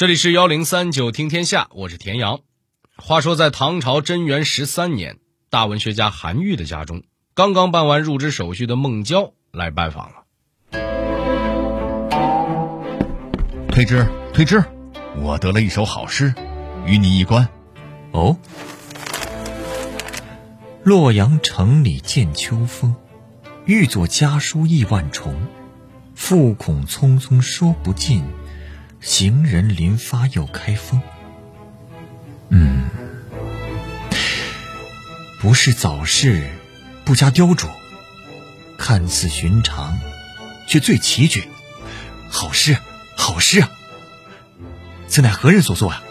这里是幺零三九听天下，我是田阳。话说，在唐朝贞元十三年，大文学家韩愈的家中，刚刚办完入职手续的孟郊来拜访了。推之，推之，我得了一首好诗，与你一观。哦，洛阳城里见秋风，欲作家书意万重，复恐匆匆说不尽。行人临发又开封。嗯，不是早逝，不加雕琢，看似寻常，却最奇绝。好诗，好诗啊！此乃何人所作啊？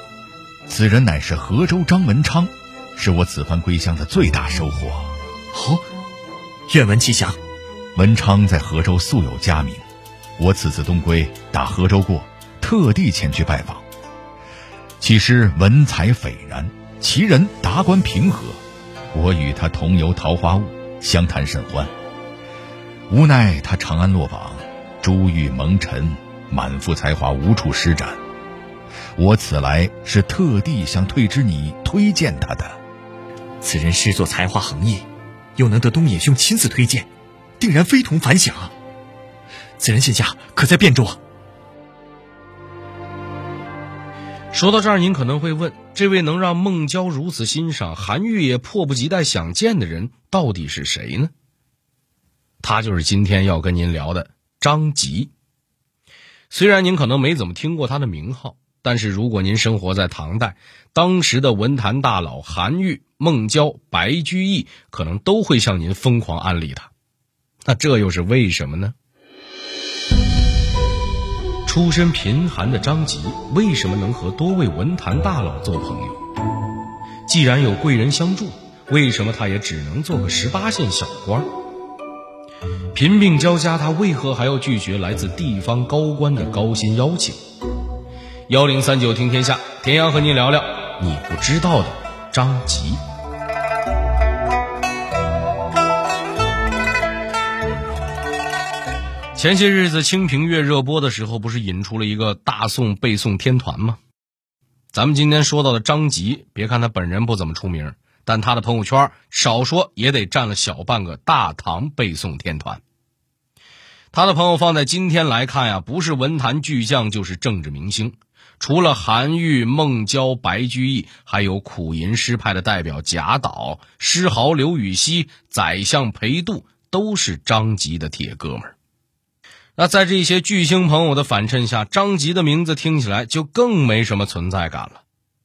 此人乃是河州张文昌，是我此番归乡的最大收获。哦，愿闻其详。文昌在河州素有佳名，我此次东归，打河州过。特地前去拜访，其诗文采斐然，其人达观平和，我与他同游桃花坞，相谈甚欢。无奈他长安落榜，珠玉蒙尘，满腹才华无处施展。我此来是特地向退之你推荐他的。此人诗作才华横溢，又能得东野兄亲自推荐，定然非同凡响。此人现下可在汴州说到这儿，您可能会问：这位能让孟郊如此欣赏、韩愈也迫不及待想见的人，到底是谁呢？他就是今天要跟您聊的张籍。虽然您可能没怎么听过他的名号，但是如果您生活在唐代，当时的文坛大佬韩愈、孟郊、白居易，可能都会向您疯狂安利他。那这又是为什么呢？出身贫寒的张籍为什么能和多位文坛大佬做朋友？既然有贵人相助，为什么他也只能做个十八线小官？贫病交加，他为何还要拒绝来自地方高官的高薪邀请？幺零三九听天下，田阳和您聊聊你不知道的张籍。前些日子《清平乐》热播的时候，不是引出了一个大宋背诵天团吗？咱们今天说到的张籍，别看他本人不怎么出名，但他的朋友圈少说也得占了小半个大唐背诵天团。他的朋友放在今天来看呀，不是文坛巨匠，就是政治明星。除了韩愈、孟郊、白居易，还有苦吟诗派的代表贾岛、诗豪刘禹锡、宰相裴度，都是张籍的铁哥们儿。那在这些巨星朋友的反衬下，张吉的名字听起来就更没什么存在感了。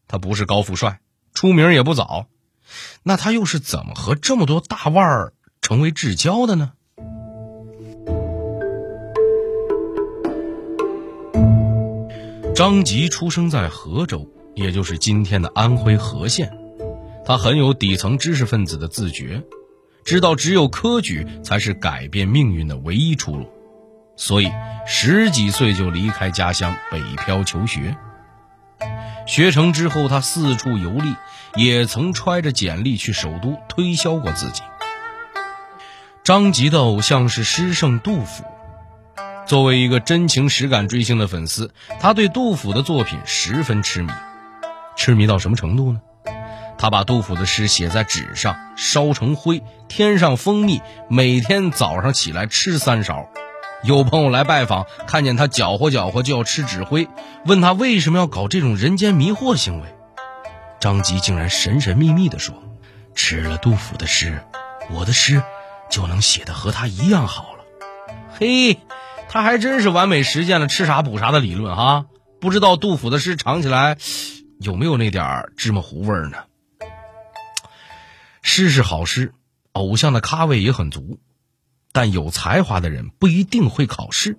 他不是高富帅，出名也不早，那他又是怎么和这么多大腕儿成为至交的呢？张吉出生在河州，也就是今天的安徽和县。他很有底层知识分子的自觉，知道只有科举才是改变命运的唯一出路。所以，十几岁就离开家乡北漂求学。学成之后，他四处游历，也曾揣着简历去首都推销过自己。张籍的偶像是诗圣杜甫。作为一个真情实感追星的粉丝，他对杜甫的作品十分痴迷。痴迷到什么程度呢？他把杜甫的诗写在纸上，烧成灰，添上蜂蜜，每天早上起来吃三勺。有朋友来拜访，看见他搅和搅和就要吃纸灰，问他为什么要搞这种人间迷惑行为。张籍竟然神神秘秘地说：“吃了杜甫的诗，我的诗就能写得和他一样好了。”嘿，他还真是完美实现了吃啥补啥的理论哈！不知道杜甫的诗尝起来有没有那点芝麻糊味呢？诗是好诗，偶像的咖位也很足。但有才华的人不一定会考试，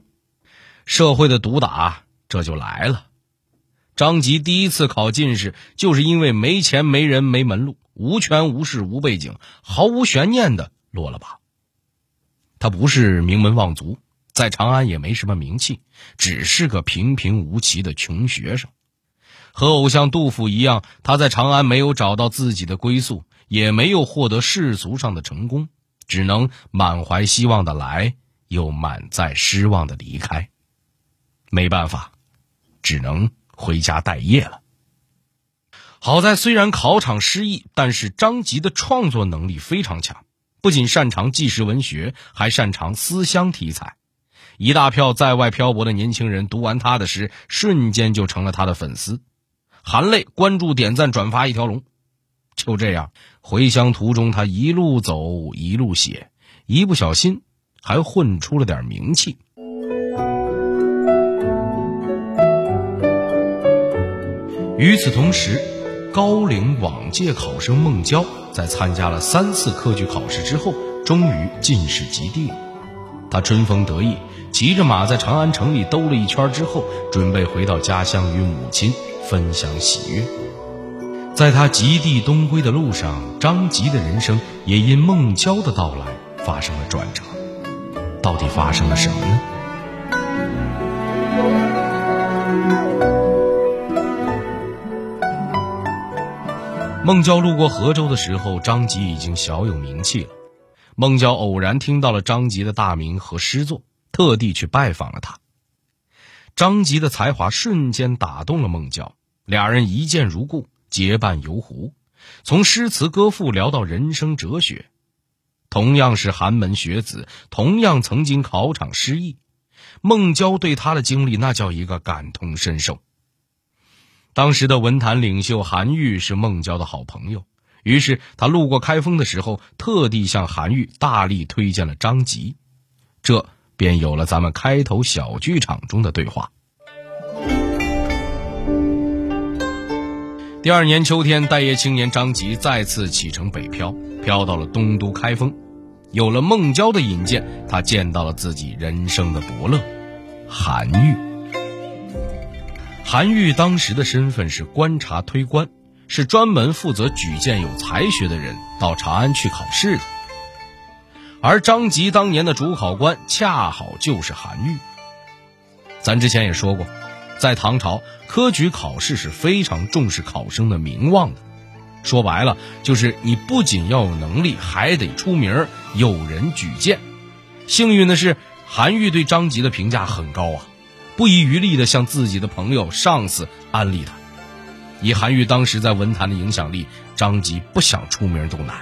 社会的毒打这就来了。张籍第一次考进士，就是因为没钱、没人、没门路，无权无势无背景，毫无悬念的落了榜。他不是名门望族，在长安也没什么名气，只是个平平无奇的穷学生。和偶像杜甫一样，他在长安没有找到自己的归宿，也没有获得世俗上的成功。只能满怀希望的来，又满载失望的离开。没办法，只能回家待业了。好在虽然考场失意，但是张籍的创作能力非常强，不仅擅长纪实文学，还擅长思乡题材。一大票在外漂泊的年轻人读完他的诗，瞬间就成了他的粉丝，含泪关注、点赞、转发一条龙。就这样，回乡途中，他一路走，一路写，一不小心还混出了点名气。与此同时，高龄往届考生孟郊在参加了三次科举考试之后，终于进士及第。他春风得意，骑着马在长安城里兜了一圈之后，准备回到家乡与母亲分享喜悦。在他极地东归的路上，张籍的人生也因孟郊的到来发生了转折。到底发生了什么呢？孟郊路过河州的时候，张籍已经小有名气了。孟郊偶然听到了张籍的大名和诗作，特地去拜访了他。张籍的才华瞬间打动了孟郊，俩人一见如故，结伴游湖，从诗词歌赋聊到人生哲学。同样是寒门学子，同样曾经考场失意，孟郊对他的经历那叫一个感同身受。当时的文坛领袖韩愈是孟郊的好朋友，于是他路过开封的时候，特地向韩愈大力推荐了张籍，这便有了咱们开头小剧场中的对话。第二年秋天，待业青年张籍再次启程北漂，漂到了东都开封，有了孟郊的引荐，他见到了自己人生的伯乐——韩愈。韩愈当时的身份是观察推官，是专门负责举荐有才学的人到长安去考试的。而张籍当年的主考官恰好就是韩愈。咱之前也说过，在唐朝科举考试是非常重视考生的名望的，说白了就是你不仅要有能力，还得出名，有人举荐。幸运的是，韩愈对张籍的评价很高啊。不遗余力地向自己的朋友、上司安利他。以韩愈当时在文坛的影响力，张籍不想出名都难。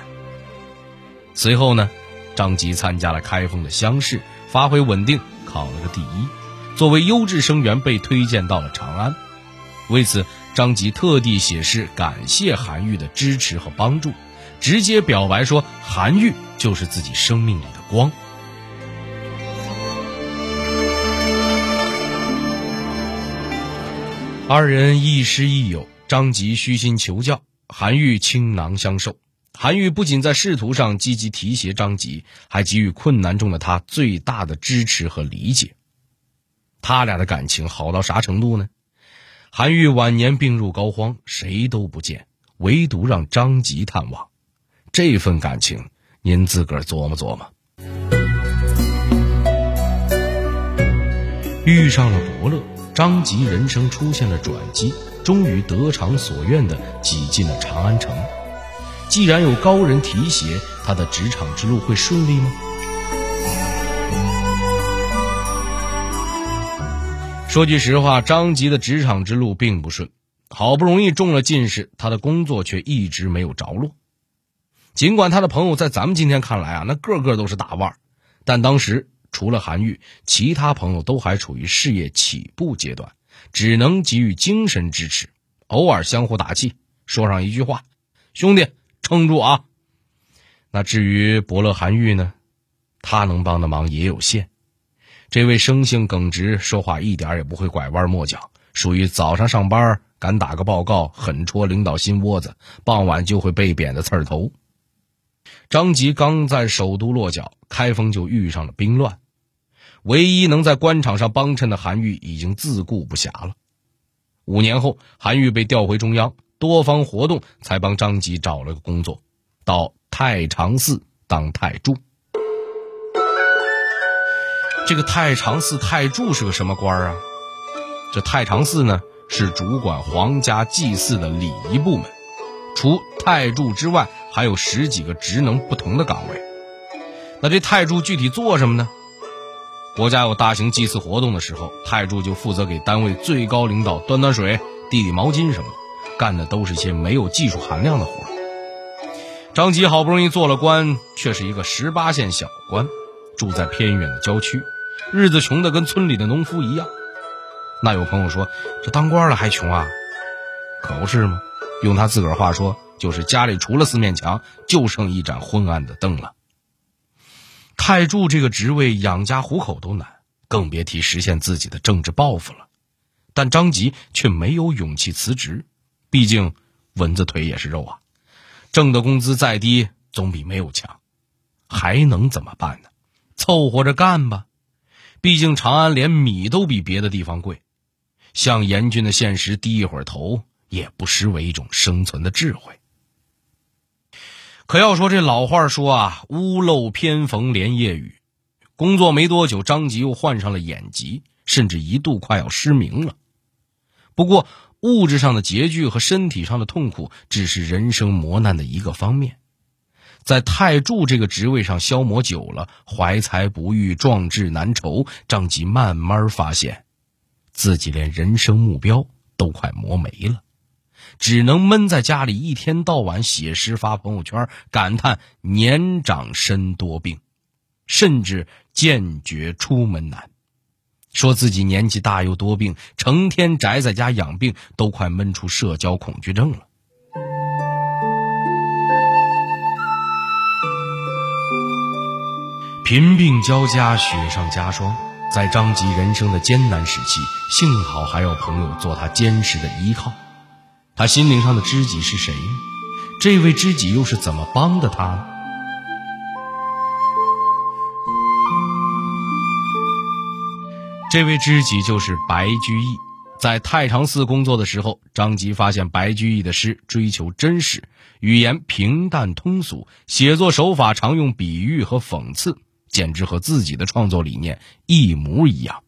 随后呢，张籍参加了开封的乡试，发挥稳定，考了个第一。作为优质生源，被推荐到了长安。为此，张籍特地写诗感谢韩愈的支持和帮助，直接表白说：“韩愈就是自己生命里的光。”二人亦师亦友，张籍虚心求教，韩愈倾囊相授。韩愈不仅在仕途上积极提携张籍，还给予困难中的他最大的支持和理解。他俩的感情好到啥程度呢？韩愈晚年病入膏肓，谁都不见，唯独让张籍探望。这份感情，您自个儿琢磨琢磨。遇上了伯乐。张籍人生出现了转机，终于得偿所愿的挤进了长安城。既然有高人提携，他的职场之路会顺利吗？说句实话，张籍的职场之路并不顺。好不容易中了进士，他的工作却一直没有着落。尽管他的朋友在咱们今天看来啊，那个个都是大腕儿，但当时。除了韩愈，其他朋友都还处于事业起步阶段，只能给予精神支持，偶尔相互打气，说上一句话：“兄弟，撑住啊！”那至于伯乐韩愈呢？他能帮的忙也有限。这位生性耿直，说话一点也不会拐弯抹角，属于早上上班敢打个报告，狠戳领导心窝子，傍晚就会被贬的刺儿头。张籍刚在首都落脚，开封就遇上了兵乱。唯一能在官场上帮衬的韩愈已经自顾不暇了。五年后，韩愈被调回中央，多方活动才帮张籍找了个工作，到太常寺当太柱。这个太常寺太柱是个什么官啊？这太常寺呢，是主管皇家祭祀的礼仪部门，除太柱之外，还有十几个职能不同的岗位。那这太柱具体做什么呢？国家有大型祭祀活动的时候，太柱就负责给单位最高领导端端水、递递毛巾什么，干的都是些没有技术含量的活。张吉好不容易做了官，却是一个十八线小官，住在偏远的郊区，日子穷得跟村里的农夫一样。那有朋友说，这当官了还穷啊？可不是吗？用他自个儿话说，就是家里除了四面墙，就剩一盏昏暗的灯了。太柱这个职位养家糊口都难，更别提实现自己的政治抱负了。但张吉却没有勇气辞职，毕竟蚊子腿也是肉啊。挣的工资再低，总比没有强。还能怎么办呢？凑合着干吧。毕竟长安连米都比别的地方贵，向严峻的现实低一会儿头，也不失为一种生存的智慧。可要说这老话说啊，“屋漏偏逢连夜雨”，工作没多久，张吉又患上了眼疾，甚至一度快要失明了。不过，物质上的拮据和身体上的痛苦，只是人生磨难的一个方面。在太柱这个职位上消磨久了，怀才不遇，壮志难酬，张吉慢慢发现，自己连人生目标都快磨没了。只能闷在家里，一天到晚写诗发朋友圈，感叹年长身多病，甚至坚决出门难。说自己年纪大又多病，成天宅在家养病，都快闷出社交恐惧症了。贫病交加，雪上加霜，在张吉人生的艰难时期，幸好还有朋友做他坚实的依靠。他心灵上的知己是谁？这位知己又是怎么帮的他呢？这位知己就是白居易。在太常寺工作的时候，张吉发现白居易的诗追求真实，语言平淡通俗，写作手法常用比喻和讽刺，简直和自己的创作理念一模一样。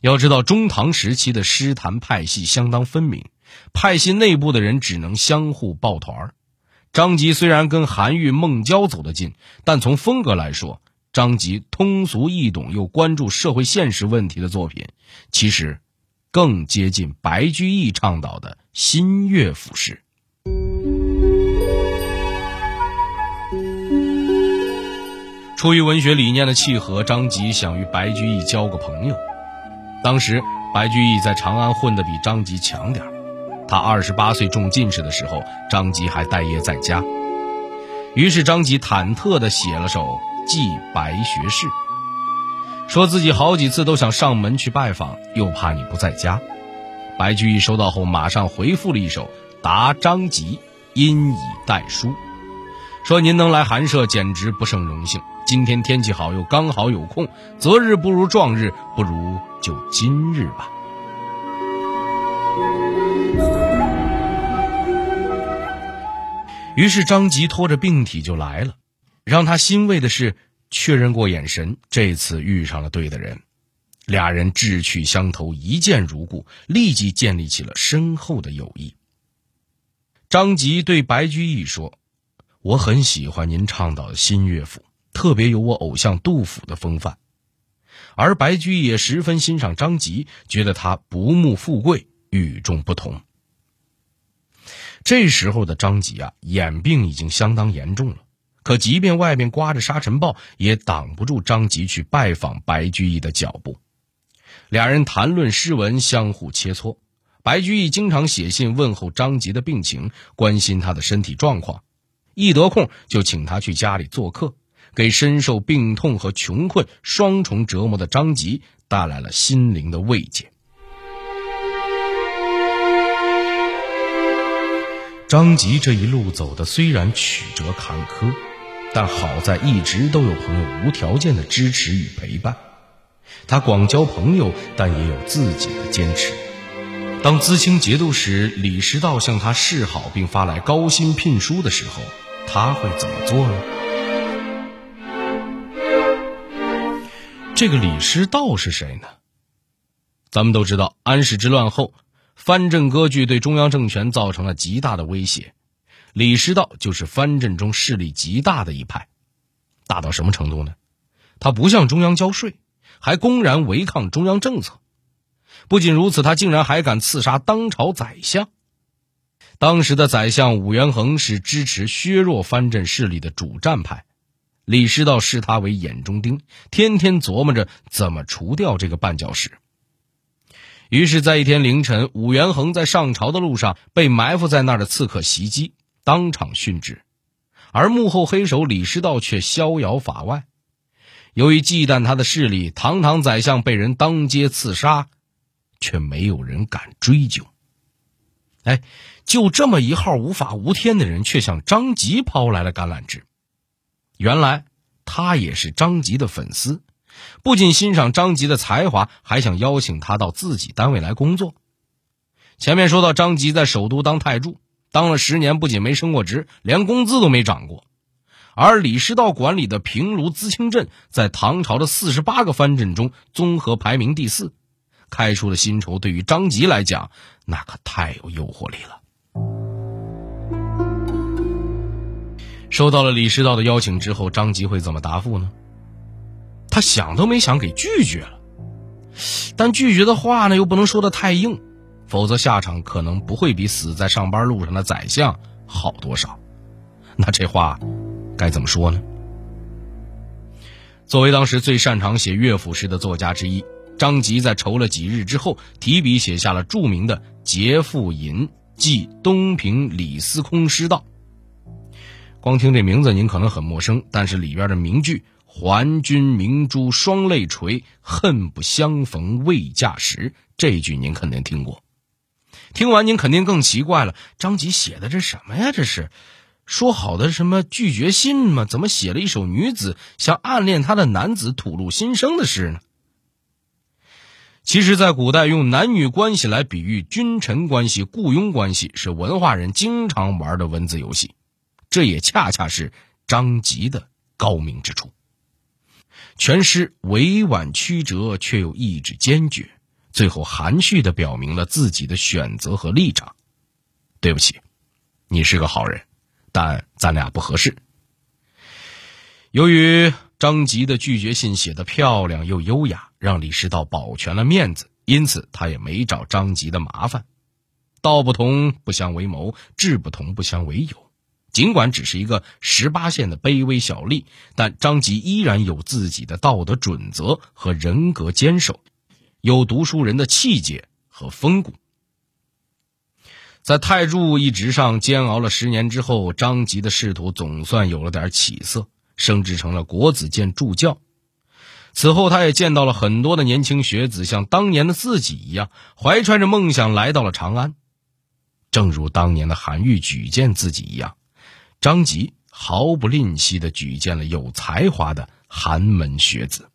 要知道，中唐时期的诗坛派系相当分明。派系内部的人只能相互抱团儿。张籍虽然跟韩愈、孟郊走得近，但从风格来说，张籍通俗易懂又关注社会现实问题的作品，其实更接近白居易倡导的新乐府诗。出于文学理念的契合，张籍想与白居易交个朋友。当时白居易在长安混得比张籍强点。他二十八岁中进士的时候，张籍还待业在家。于是张籍忐忑地写了首《寄白学士》，说自己好几次都想上门去拜访，又怕你不在家。白居易收到后，马上回复了一首《答张籍》，因以代书，说您能来寒舍，简直不胜荣幸。今天天气好，又刚好有空，择日不如撞日，不如就今日吧。于是张吉拖着病体就来了，让他欣慰的是，确认过眼神，这次遇上了对的人，俩人志趣相投，一见如故，立即建立起了深厚的友谊。张吉对白居易说：“我很喜欢您倡导的新乐府，特别有我偶像杜甫的风范。”而白居易也十分欣赏张籍，觉得他不慕富贵，与众不同。这时候的张籍啊，眼病已经相当严重了。可即便外面刮着沙尘暴，也挡不住张籍去拜访白居易的脚步。俩人谈论诗文，相互切磋。白居易经常写信问候张籍的病情，关心他的身体状况。一得空就请他去家里做客，给深受病痛和穷困双重折磨的张吉带来了心灵的慰藉。张吉这一路走的虽然曲折坎坷，但好在一直都有朋友无条件的支持与陪伴。他广交朋友，但也有自己的坚持。当资清节度使李师道向他示好，并发来高薪聘书的时候，他会怎么做呢？这个李师道是谁呢？咱们都知道，安史之乱后。藩镇割据对中央政权造成了极大的威胁，李师道就是藩镇中势力极大的一派，大到什么程度呢？他不向中央交税，还公然违抗中央政策。不仅如此，他竟然还敢刺杀当朝宰相。当时的宰相武元衡是支持削弱藩镇势力的主战派，李师道视他为眼中钉，天天琢磨着怎么除掉这个绊脚石。于是，在一天凌晨，武元衡在上朝的路上被埋伏在那儿的刺客袭击，当场殉职，而幕后黑手李师道却逍遥法外。由于忌惮他的势力，堂堂宰相被人当街刺杀。却没有人敢追究。哎，就这么一号无法无天的人，却向张吉抛来了橄榄枝。原来他也是张吉的粉丝，不仅欣赏张吉的才华，还想邀请他到自己单位来工作。前面说到，张吉在首都当太助，当了十年，不仅没升过职，连工资都没涨过。而李师道管理的平卢资清镇，在唐朝的四十八个藩镇中，综合排名第四。开出的薪酬对于张吉来讲，那可太有诱惑力了。收到了李师道的邀请之后，张吉会怎么答复呢？他想都没想给拒绝了。但拒绝的话呢，又不能说的太硬，否则下场可能不会比死在上班路上的宰相好多少。那这话该怎么说呢？作为当时最擅长写乐府诗的作家之一。张吉在愁了几日之后，提笔写下了著名的《节妇吟寄东平李司空诗道》。光听这名字您可能很陌生，但是里边的名句“还君明珠双泪垂，恨不相逢未嫁时”这句您肯定听过。听完您肯定更奇怪了：张吉写的这什么呀？这是说好的什么拒绝信吗？怎么写了一首女子向暗恋他的男子吐露心声的诗呢？其实，在古代，用男女关系来比喻君臣关系、雇佣关系，是文化人经常玩的文字游戏。这也恰恰是张籍的高明之处。全诗委婉曲折，却又意志坚决，最后含蓄的表明了自己的选择和立场。对不起，你是个好人，但咱俩不合适。由于。张吉的拒绝信写得漂亮又优雅，让李师道保全了面子，因此他也没找张吉的麻烦。道不同不相为谋，志不同不相为友。尽管只是一个十八县的卑微小吏，但张吉依然有自己的道德准则和人格坚守，有读书人的气节和风骨。在太柱一职上煎熬了十年之后，张吉的仕途总算有了点起色。升职成了国子监助教，此后他也见到了很多的年轻学子，像当年的自己一样，怀揣着梦想来到了长安。正如当年的韩愈举荐自己一样，张籍毫不吝惜的举荐了有才华的寒门学子。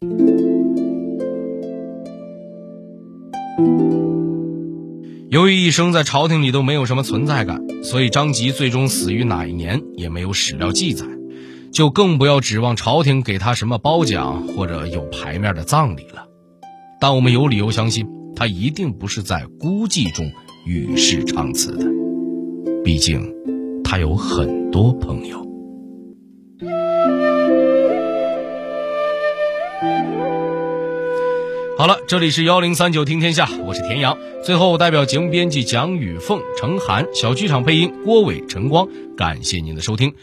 由于一生在朝廷里都没有什么存在感，所以张籍最终死于哪一年也没有史料记载。就更不要指望朝廷给他什么褒奖或者有牌面的葬礼了，但我们有理由相信，他一定不是在孤寂中与世长辞的，毕竟他有很多朋友。好了，这里是幺零三九听天下，我是田阳。最后，代表节目编辑蒋雨凤、程涵，小剧场配音郭伟、陈光，感谢您的收听。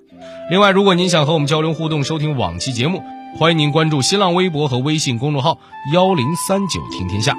另外，如果您想和我们交流互动、收听往期节目，欢迎您关注新浪微博和微信公众号“幺零三九听天下”。